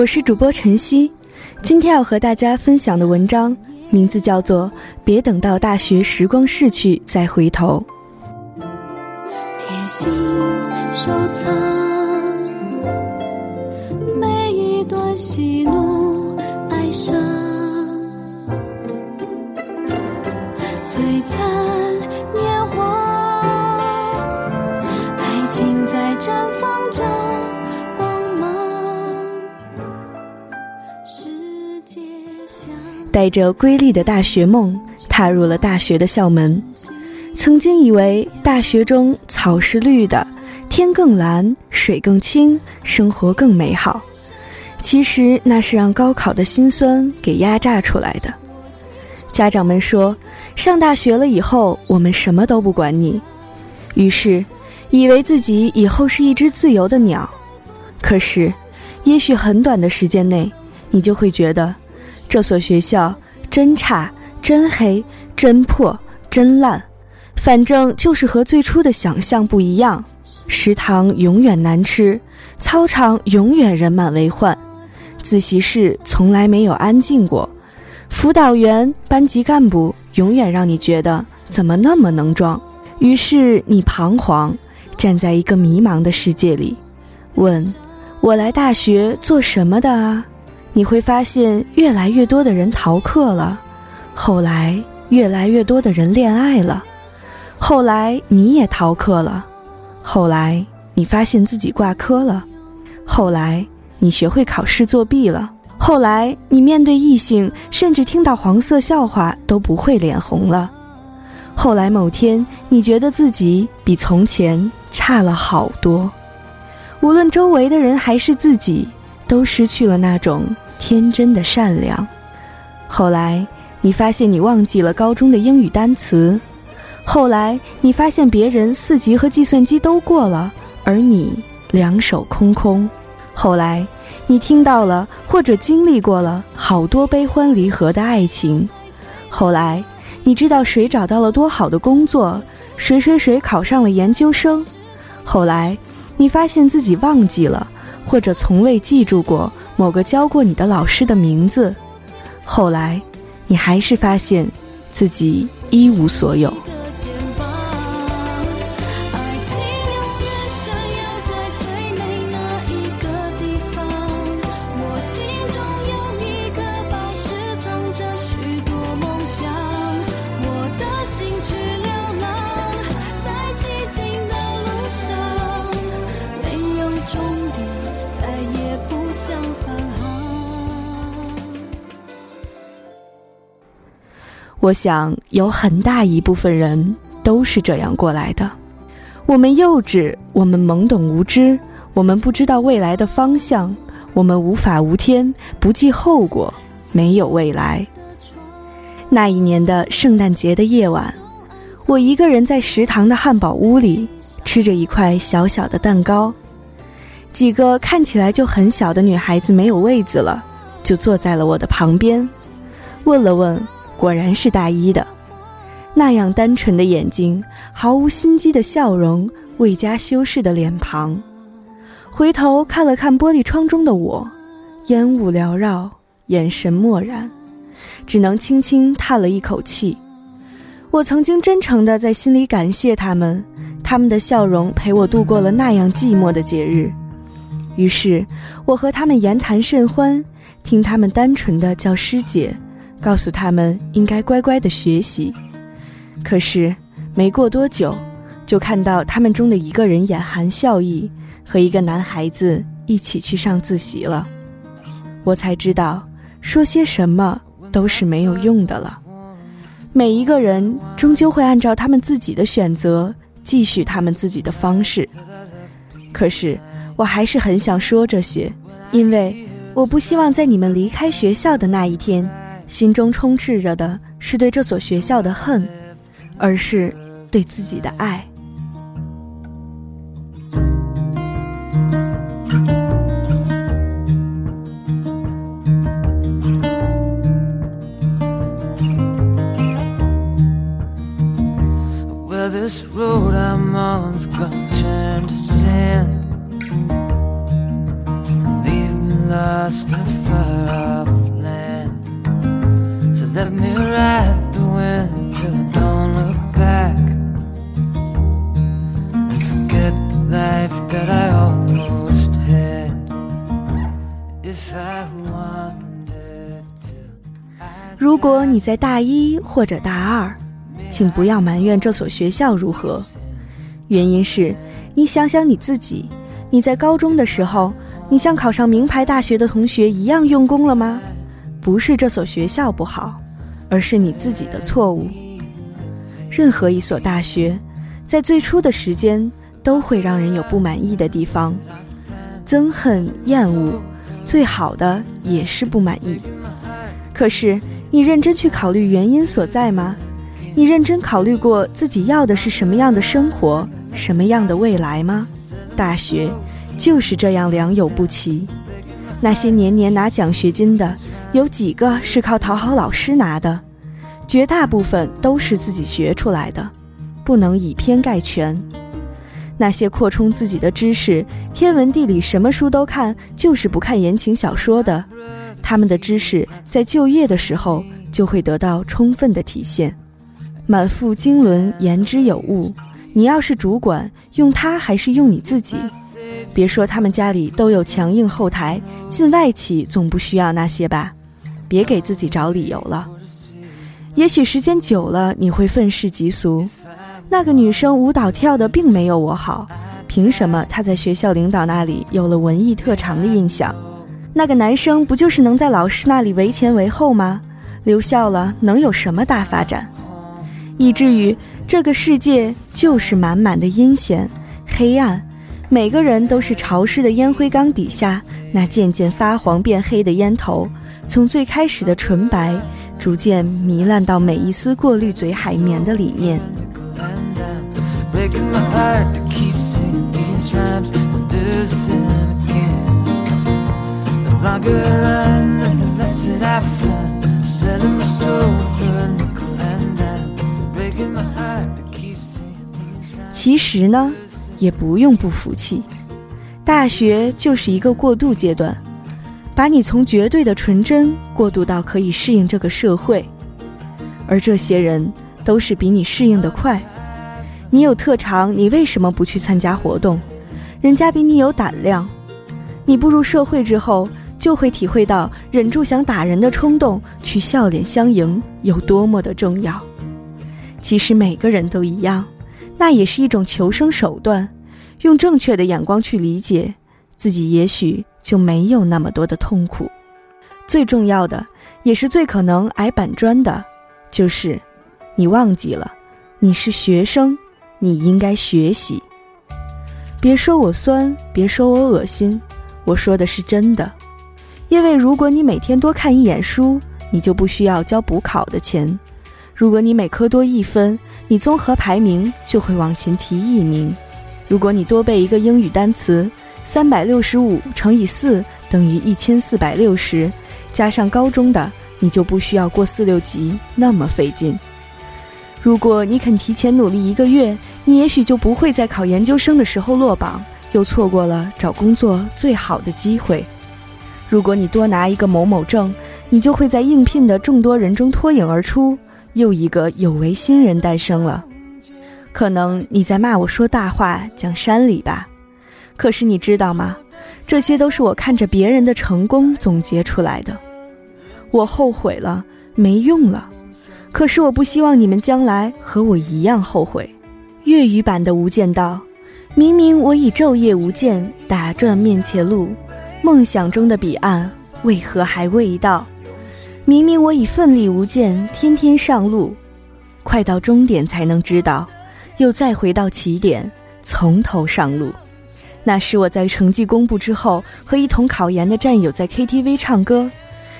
我是主播晨曦，今天要和大家分享的文章名字叫做《别等到大学时光逝去再回头》。贴心收藏每一段喜怒哀伤，璀璨年华，爱情在绽放着带着瑰丽的大学梦，踏入了大学的校门。曾经以为大学中草是绿的，天更蓝，水更清，生活更美好。其实那是让高考的辛酸给压榨出来的。家长们说，上大学了以后，我们什么都不管你。于是，以为自己以后是一只自由的鸟。可是，也许很短的时间内，你就会觉得，这所学校真差、真黑、真破、真烂。反正就是和最初的想象不一样，食堂永远难吃，操场永远人满为患，自习室从来没有安静过，辅导员、班级干部永远让你觉得怎么那么能装。于是你彷徨，站在一个迷茫的世界里，问：我来大学做什么的啊？你会发现越来越多的人逃课了，后来越来越多的人恋爱了。后来你也逃课了，后来你发现自己挂科了，后来你学会考试作弊了，后来你面对异性，甚至听到黄色笑话都不会脸红了，后来某天你觉得自己比从前差了好多，无论周围的人还是自己，都失去了那种天真的善良。后来你发现你忘记了高中的英语单词。后来，你发现别人四级和计算机都过了，而你两手空空。后来，你听到了或者经历过了好多悲欢离合的爱情。后来，你知道谁找到了多好的工作，谁谁谁考上了研究生。后来，你发现自己忘记了或者从未记住过某个教过你的老师的名字。后来，你还是发现自己一无所有。我想有很大一部分人都是这样过来的。我们幼稚，我们懵懂无知，我们不知道未来的方向，我们无法无天，不计后果，没有未来。那一年的圣诞节的夜晚，我一个人在食堂的汉堡屋里吃着一块小小的蛋糕，几个看起来就很小的女孩子没有位子了，就坐在了我的旁边，问了问。果然是大一的，那样单纯的眼睛，毫无心机的笑容，未加修饰的脸庞。回头看了看玻璃窗中的我，烟雾缭绕，眼神漠然，只能轻轻叹了一口气。我曾经真诚地在心里感谢他们，他们的笑容陪我度过了那样寂寞的节日。于是，我和他们言谈甚欢，听他们单纯的叫师姐。告诉他们应该乖乖的学习，可是没过多久，就看到他们中的一个人眼含笑意，和一个男孩子一起去上自习了。我才知道，说些什么都是没有用的了。每一个人终究会按照他们自己的选择，继续他们自己的方式。可是，我还是很想说这些，因为我不希望在你们离开学校的那一天。心中充斥着的是对这所学校的恨，而是对自己的爱。在大一或者大二，请不要埋怨这所学校如何，原因是，你想想你自己，你在高中的时候，你像考上名牌大学的同学一样用功了吗？不是这所学校不好，而是你自己的错误。任何一所大学，在最初的时间都会让人有不满意的地方，憎恨、厌恶，最好的也是不满意。可是，你认真去考虑原因所在吗？你认真考虑过自己要的是什么样的生活，什么样的未来吗？大学就是这样良莠不齐。那些年年拿奖学金的，有几个是靠讨好老师拿的？绝大部分都是自己学出来的，不能以偏概全。那些扩充自己的知识，天文地理什么书都看，就是不看言情小说的，他们的知识在就业的时候就会得到充分的体现。满腹经纶，言之有物。你要是主管，用他还是用你自己？别说他们家里都有强硬后台，进外企总不需要那些吧？别给自己找理由了。也许时间久了，你会愤世嫉俗。那个女生舞蹈跳的并没有我好，凭什么她在学校领导那里有了文艺特长的印象？那个男生不就是能在老师那里为前为后吗？留校了能有什么大发展？以至于这个世界就是满满的阴险、黑暗，每个人都是潮湿的烟灰缸底下那渐渐发黄变黑的烟头，从最开始的纯白，逐渐糜烂到每一丝过滤嘴海绵的里面。breaking my heart to keep singing these rhymes and do sin again. 其实呢，也不用不服气，大学就是一个过渡阶段，把你从绝对的纯真过渡到可以适应这个社会，而这些人都是比你适应的快。你有特长，你为什么不去参加活动？人家比你有胆量，你步入社会之后，就会体会到忍住想打人的冲动，去笑脸相迎有多么的重要。其实每个人都一样。那也是一种求生手段，用正确的眼光去理解自己，也许就没有那么多的痛苦。最重要的，也是最可能挨板砖的，就是你忘记了，你是学生，你应该学习。别说我酸，别说我恶心，我说的是真的。因为如果你每天多看一眼书，你就不需要交补考的钱。如果你每科多一分，你综合排名就会往前提一名。如果你多背一个英语单词，三百六十五乘以四等于一千四百六十，加上高中的，你就不需要过四六级那么费劲。如果你肯提前努力一个月，你也许就不会在考研究生的时候落榜，又错过了找工作最好的机会。如果你多拿一个某某证，你就会在应聘的众多人中脱颖而出。又一个有为新人诞生了。可能你在骂我说大话，讲山里吧。可是你知道吗？这些都是我看着别人的成功总结出来的。我后悔了，没用了。可是我不希望你们将来和我一样后悔。粤语版的《无间道》，明明我已昼夜无间，打转面前路，梦想中的彼岸为何还未到？明明我已奋力无间，天天上路，快到终点才能知道，又再回到起点，从头上路。那是我在成绩公布之后，和一同考研的战友在 KTV 唱歌，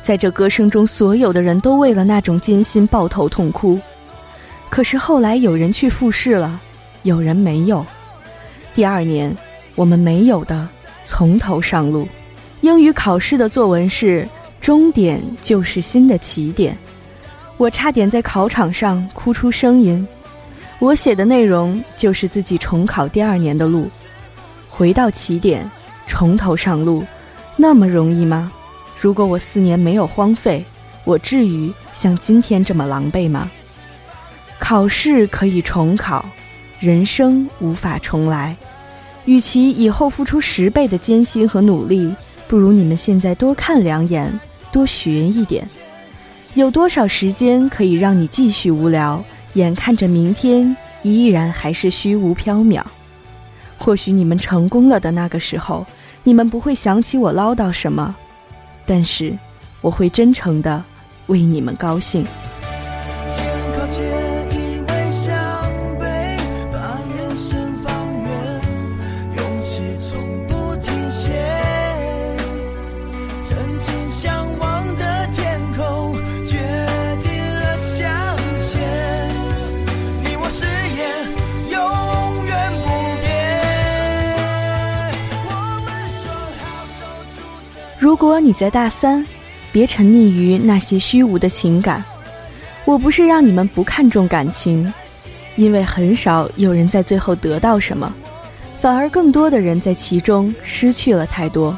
在这歌声中，所有的人都为了那种艰辛抱头痛哭。可是后来有人去复试了，有人没有。第二年，我们没有的从头上路。英语考试的作文是。终点就是新的起点，我差点在考场上哭出声音。我写的内容就是自己重考第二年的路，回到起点，从头上路，那么容易吗？如果我四年没有荒废，我至于像今天这么狼狈吗？考试可以重考，人生无法重来。与其以后付出十倍的艰辛和努力，不如你们现在多看两眼，多学一点。有多少时间可以让你继续无聊？眼看着明天依然还是虚无缥缈。或许你们成功了的那个时候，你们不会想起我唠叨什么，但是我会真诚的为你们高兴。如果你在大三，别沉溺于那些虚无的情感。我不是让你们不看重感情，因为很少有人在最后得到什么，反而更多的人在其中失去了太多。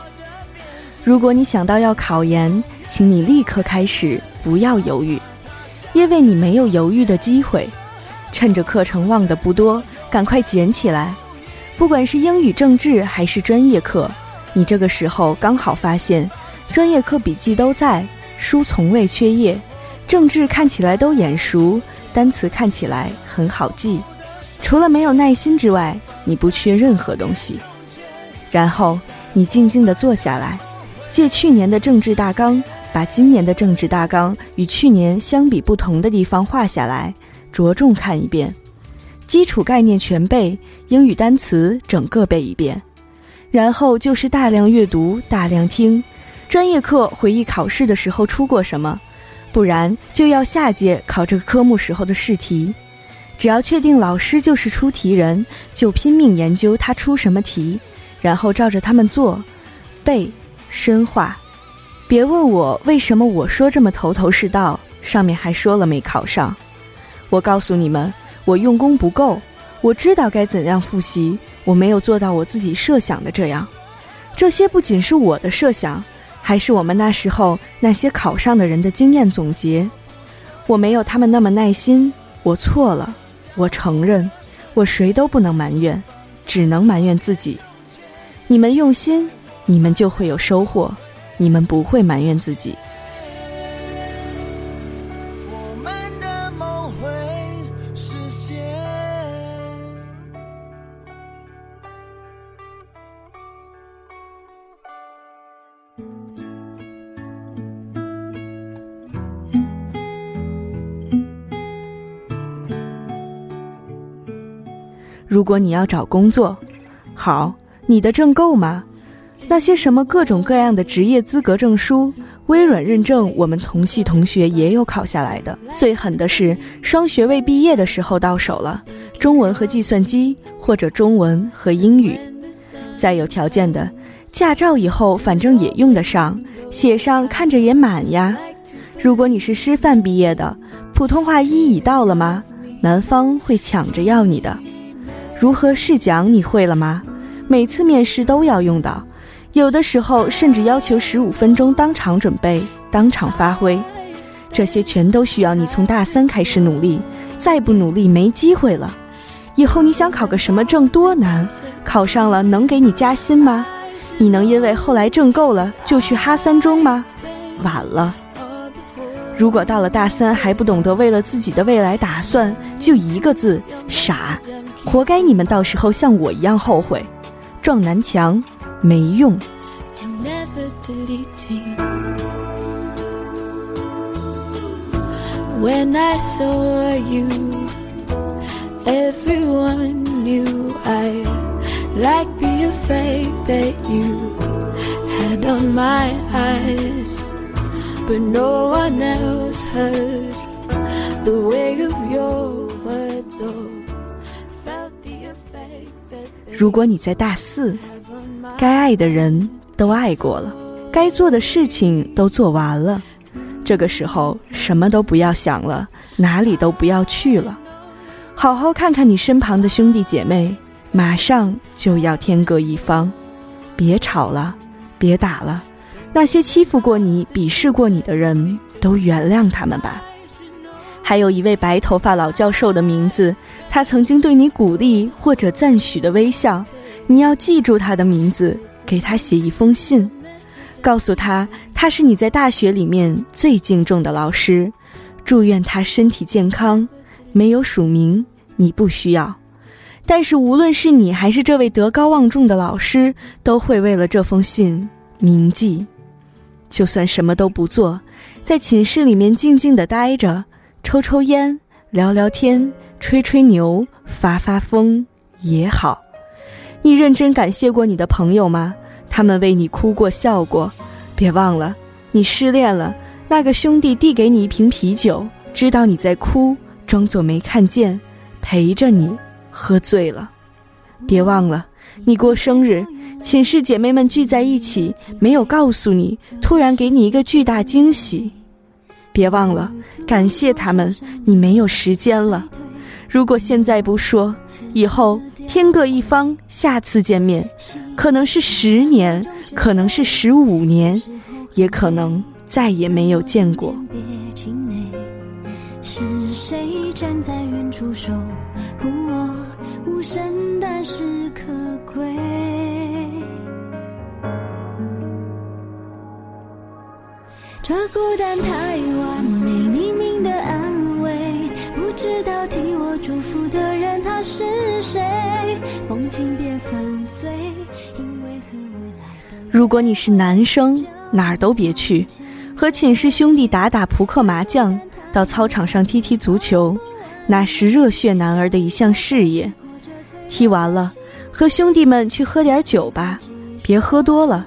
如果你想到要考研，请你立刻开始，不要犹豫，因为你没有犹豫的机会。趁着课程忘的不多，赶快捡起来。不管是英语、政治还是专业课，你这个时候刚好发现，专业课笔记都在，书从未缺页。政治看起来都眼熟，单词看起来很好记，除了没有耐心之外，你不缺任何东西。然后你静静地坐下来，借去年的政治大纲，把今年的政治大纲与去年相比不同的地方画下来，着重看一遍，基础概念全背，英语单词整个背一遍，然后就是大量阅读，大量听。专业课回忆考试的时候出过什么。不然就要下届考这个科目时候的试题，只要确定老师就是出题人，就拼命研究他出什么题，然后照着他们做，背深化。别问我为什么我说这么头头是道，上面还说了没考上。我告诉你们，我用功不够，我知道该怎样复习，我没有做到我自己设想的这样。这些不仅是我的设想。还是我们那时候那些考上的人的经验总结，我没有他们那么耐心，我错了，我承认，我谁都不能埋怨，只能埋怨自己。你们用心，你们就会有收获，你们不会埋怨自己。如果你要找工作，好，你的证够吗？那些什么各种各样的职业资格证书、微软认证，我们同系同学也有考下来的。最狠的是双学位毕业的时候到手了，中文和计算机，或者中文和英语。再有条件的，驾照以后反正也用得上，写上看着也满呀。如果你是师范毕业的，普通话一已到了吗？南方会抢着要你的。如何试讲你会了吗？每次面试都要用到，有的时候甚至要求十五分钟当场准备、当场发挥。这些全都需要你从大三开始努力，再不努力没机会了。以后你想考个什么证多难，考上了能给你加薪吗？你能因为后来挣够了就去哈三中吗？晚了。如果到了大三还不懂得为了自己的未来打算，就一个字：傻。活该你们到时候像我一样后悔，撞南墙没用。When I saw you, everyone knew I liked the effect that you had on my eyes, but no one else heard the weight of your words 如果你在大四，该爱的人都爱过了，该做的事情都做完了，这个时候什么都不要想了，哪里都不要去了，好好看看你身旁的兄弟姐妹，马上就要天各一方，别吵了，别打了，那些欺负过你、鄙视过你的人都原谅他们吧。还有一位白头发老教授的名字，他曾经对你鼓励或者赞许的微笑，你要记住他的名字，给他写一封信，告诉他他是你在大学里面最敬重的老师，祝愿他身体健康。没有署名，你不需要。但是无论是你还是这位德高望重的老师，都会为了这封信铭记。就算什么都不做，在寝室里面静静的待着，抽抽烟，聊聊天，吹吹牛，发发疯也好。你认真感谢过你的朋友吗？他们为你哭过笑过。别忘了，你失恋了，那个兄弟递给你一瓶啤酒，知道你在哭。装作没看见，陪着你喝醉了。别忘了，你过生日，寝室姐妹们聚在一起，没有告诉你，突然给你一个巨大惊喜。别忘了，感谢他们，你没有时间了。如果现在不说，以后天各一方，下次见面，可能是十年，可能是十五年，也可能再也没有见过。是谁站在远处守护我？无声但是可贵。这孤单太完，知道替我祝福的人他是谁？梦境别粉碎，因为和未来。如果你是男生，哪儿都别去，和寝室兄弟打打扑克麻将，到操场上踢踢足球，那是热血男儿的一项事业。踢完了，和兄弟们去喝点酒吧，别喝多了，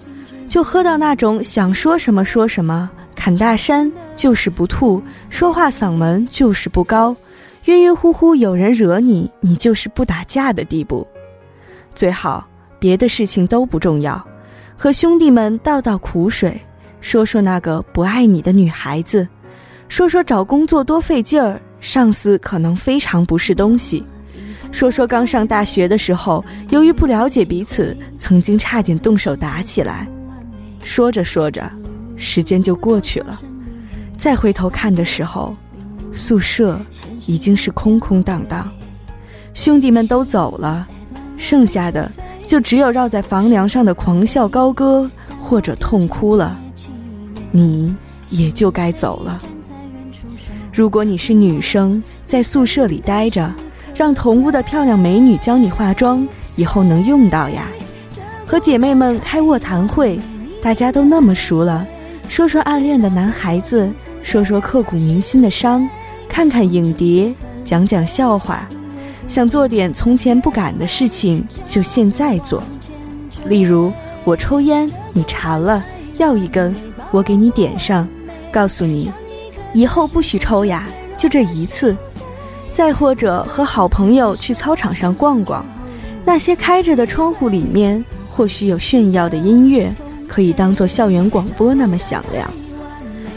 就喝到那种想说什么说什么。侃大山就是不吐，说话嗓门就是不高，晕晕乎乎有人惹你，你就是不打架的地步。最好别的事情都不重要，和兄弟们倒倒苦水，说说那个不爱你的女孩子，说说找工作多费劲儿，上司可能非常不是东西，说说刚上大学的时候，由于不了解彼此，曾经差点动手打起来。说着说着。时间就过去了，再回头看的时候，宿舍已经是空空荡荡，兄弟们都走了，剩下的就只有绕在房梁上的狂笑高歌或者痛哭了。你也就该走了。如果你是女生，在宿舍里待着，让同屋的漂亮美女教你化妆，以后能用到呀。和姐妹们开卧谈会，大家都那么熟了。说说暗恋的男孩子，说说刻骨铭心的伤，看看影碟，讲讲笑话，想做点从前不敢的事情，就现在做。例如，我抽烟，你馋了，要一根，我给你点上，告诉你，以后不许抽呀，就这一次。再或者和好朋友去操场上逛逛，那些开着的窗户里面，或许有炫耀的音乐。可以当做校园广播那么响亮。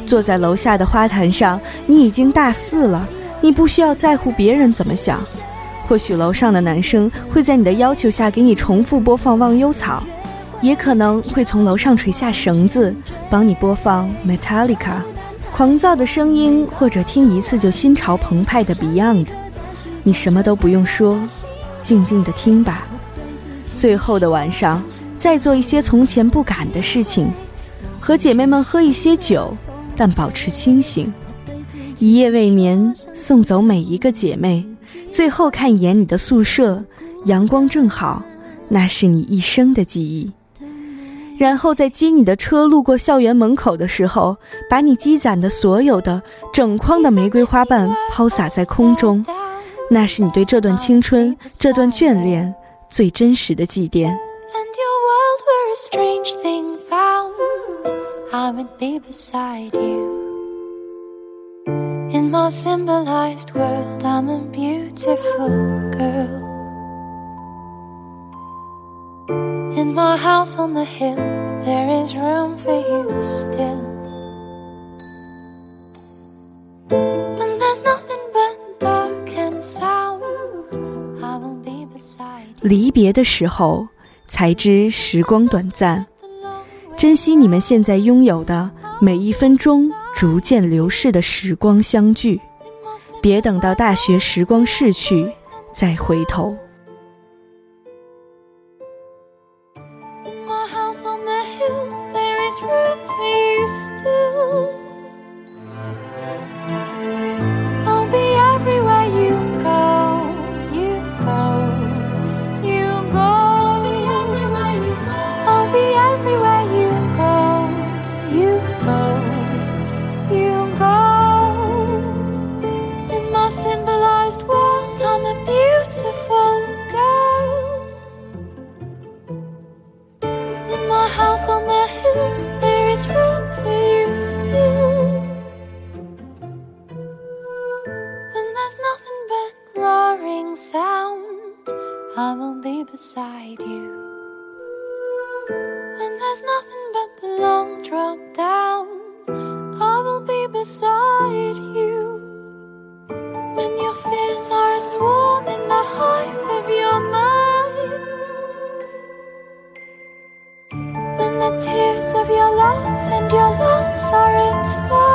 坐在楼下的花坛上，你已经大四了，你不需要在乎别人怎么想。或许楼上的男生会在你的要求下给你重复播放《忘忧草》，也可能会从楼上垂下绳子帮你播放 Metallica，狂躁的声音，或者听一次就心潮澎湃的 Beyond。你什么都不用说，静静的听吧。最后的晚上。再做一些从前不敢的事情，和姐妹们喝一些酒，但保持清醒。一夜未眠，送走每一个姐妹，最后看一眼你的宿舍，阳光正好，那是你一生的记忆。然后在接你的车路过校园门口的时候，把你积攒的所有的整筐的玫瑰花瓣抛洒在空中，那是你对这段青春、这段眷恋最真实的祭奠。And your world were a strange thing found, I would be beside you. In my symbolized world, I'm a beautiful girl. In my house on the hill, there is room for you still. When there's nothing but dark and sound, I will be beside you. 离别的时候。才知时光短暂， 珍惜你们现在拥有的每一分钟逐渐流逝的时光相聚别等到大学时光逝去再回头。and your lungs are entwined.